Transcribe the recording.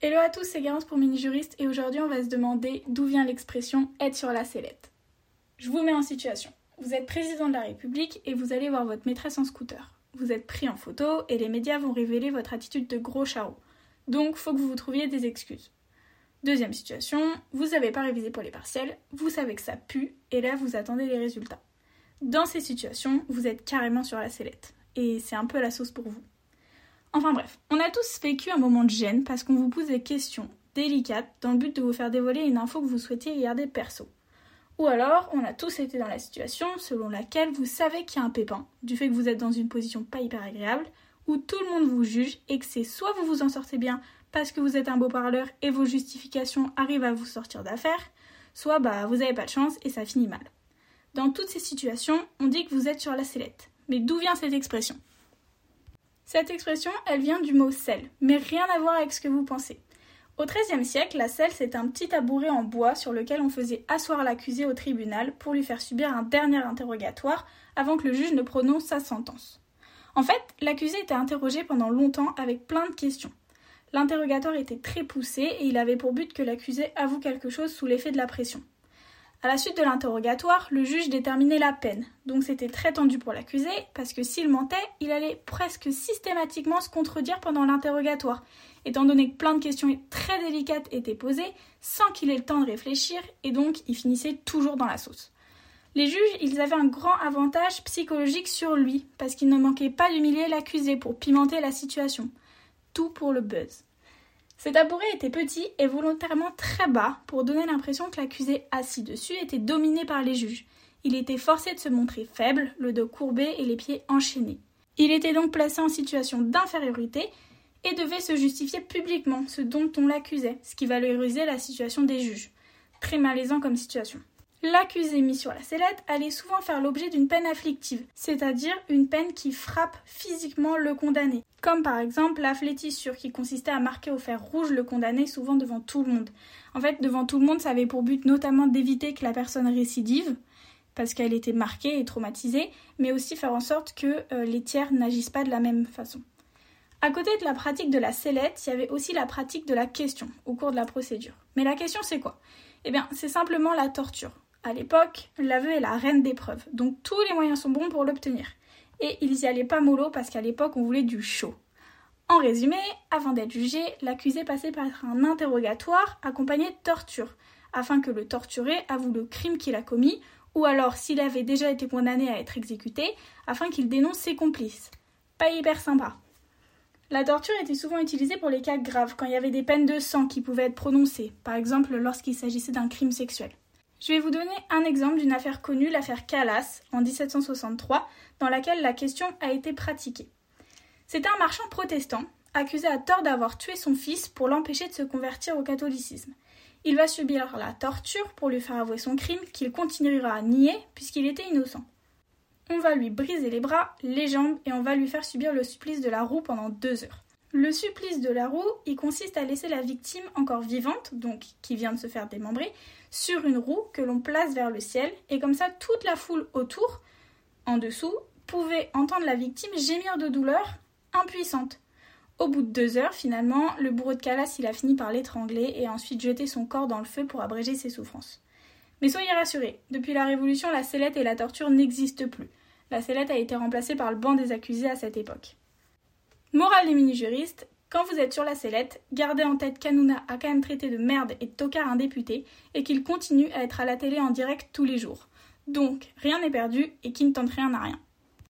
Hello à tous, c'est Garance pour Mini Juriste et aujourd'hui on va se demander d'où vient l'expression être sur la sellette. Je vous mets en situation. Vous êtes président de la République et vous allez voir votre maîtresse en scooter. Vous êtes pris en photo et les médias vont révéler votre attitude de gros charreau. Donc faut que vous vous trouviez des excuses. Deuxième situation, vous n'avez pas révisé pour les partiels, vous savez que ça pue et là vous attendez les résultats. Dans ces situations, vous êtes carrément sur la sellette et c'est un peu la sauce pour vous. Enfin bref, on a tous vécu un moment de gêne parce qu'on vous pose des questions délicates dans le but de vous faire dévoiler une info que vous souhaitiez garder perso. Ou alors, on a tous été dans la situation selon laquelle vous savez qu'il y a un pépin, du fait que vous êtes dans une position pas hyper agréable, où tout le monde vous juge et que c'est soit vous vous en sortez bien parce que vous êtes un beau parleur et vos justifications arrivent à vous sortir d'affaire, soit bah vous avez pas de chance et ça finit mal. Dans toutes ces situations, on dit que vous êtes sur la sellette. Mais d'où vient cette expression? Cette expression, elle vient du mot sel, mais rien à voir avec ce que vous pensez. Au XIIIe siècle, la selle, c'est un petit tabouret en bois sur lequel on faisait asseoir l'accusé au tribunal pour lui faire subir un dernier interrogatoire avant que le juge ne prononce sa sentence. En fait, l'accusé était interrogé pendant longtemps avec plein de questions. L'interrogatoire était très poussé et il avait pour but que l'accusé avoue quelque chose sous l'effet de la pression. À la suite de l'interrogatoire, le juge déterminait la peine. Donc c'était très tendu pour l'accusé, parce que s'il mentait, il allait presque systématiquement se contredire pendant l'interrogatoire, étant donné que plein de questions très délicates étaient posées, sans qu'il ait le temps de réfléchir, et donc il finissait toujours dans la sauce. Les juges, ils avaient un grand avantage psychologique sur lui, parce qu'ils ne manquaient pas d'humilier l'accusé pour pimenter la situation. Tout pour le buzz. Cet tabouret était petit et volontairement très bas pour donner l'impression que l'accusé assis dessus était dominé par les juges. Il était forcé de se montrer faible, le dos courbé et les pieds enchaînés. Il était donc placé en situation d'infériorité et devait se justifier publiquement, ce dont on l'accusait, ce qui valorisait la situation des juges. Très malaisant comme situation. L'accusé mis sur la sellette allait souvent faire l'objet d'une peine afflictive, c'est-à-dire une peine qui frappe physiquement le condamné, comme par exemple la flétissure qui consistait à marquer au fer rouge le condamné souvent devant tout le monde. En fait, devant tout le monde, ça avait pour but notamment d'éviter que la personne récidive, parce qu'elle était marquée et traumatisée, mais aussi faire en sorte que euh, les tiers n'agissent pas de la même façon. À côté de la pratique de la sellette, il y avait aussi la pratique de la question au cours de la procédure. Mais la question, c'est quoi? Eh bien, c'est simplement la torture. À l'époque, l'aveu est la reine des preuves, donc tous les moyens sont bons pour l'obtenir. Et ils y allaient pas mollo parce qu'à l'époque on voulait du chaud. En résumé, avant d'être jugé, l'accusé passait par un interrogatoire accompagné de torture, afin que le torturé avoue le crime qu'il a commis, ou alors s'il avait déjà été condamné à être exécuté, afin qu'il dénonce ses complices. Pas hyper sympa. La torture était souvent utilisée pour les cas graves, quand il y avait des peines de sang qui pouvaient être prononcées, par exemple lorsqu'il s'agissait d'un crime sexuel. Je vais vous donner un exemple d'une affaire connue, l'affaire Calas, en 1763, dans laquelle la question a été pratiquée. C'était un marchand protestant, accusé à tort d'avoir tué son fils pour l'empêcher de se convertir au catholicisme. Il va subir la torture pour lui faire avouer son crime, qu'il continuera à nier puisqu'il était innocent. On va lui briser les bras, les jambes et on va lui faire subir le supplice de la roue pendant deux heures. Le supplice de la roue, il consiste à laisser la victime encore vivante, donc qui vient de se faire démembrer, sur une roue que l'on place vers le ciel, et comme ça toute la foule autour, en dessous, pouvait entendre la victime gémir de douleur, impuissante. Au bout de deux heures, finalement, le bourreau de Calas il a fini par l'étrangler et ensuite jeter son corps dans le feu pour abréger ses souffrances. Mais soyez rassurés, depuis la Révolution, la sellette et la torture n'existent plus. La sellette a été remplacée par le banc des accusés à cette époque. Morale des mini-juristes, quand vous êtes sur la sellette, gardez en tête qu'Anouna a quand même traité de merde et de tocard un député et qu'il continue à être à la télé en direct tous les jours. Donc, rien n'est perdu et qui ne tente rien n'a rien.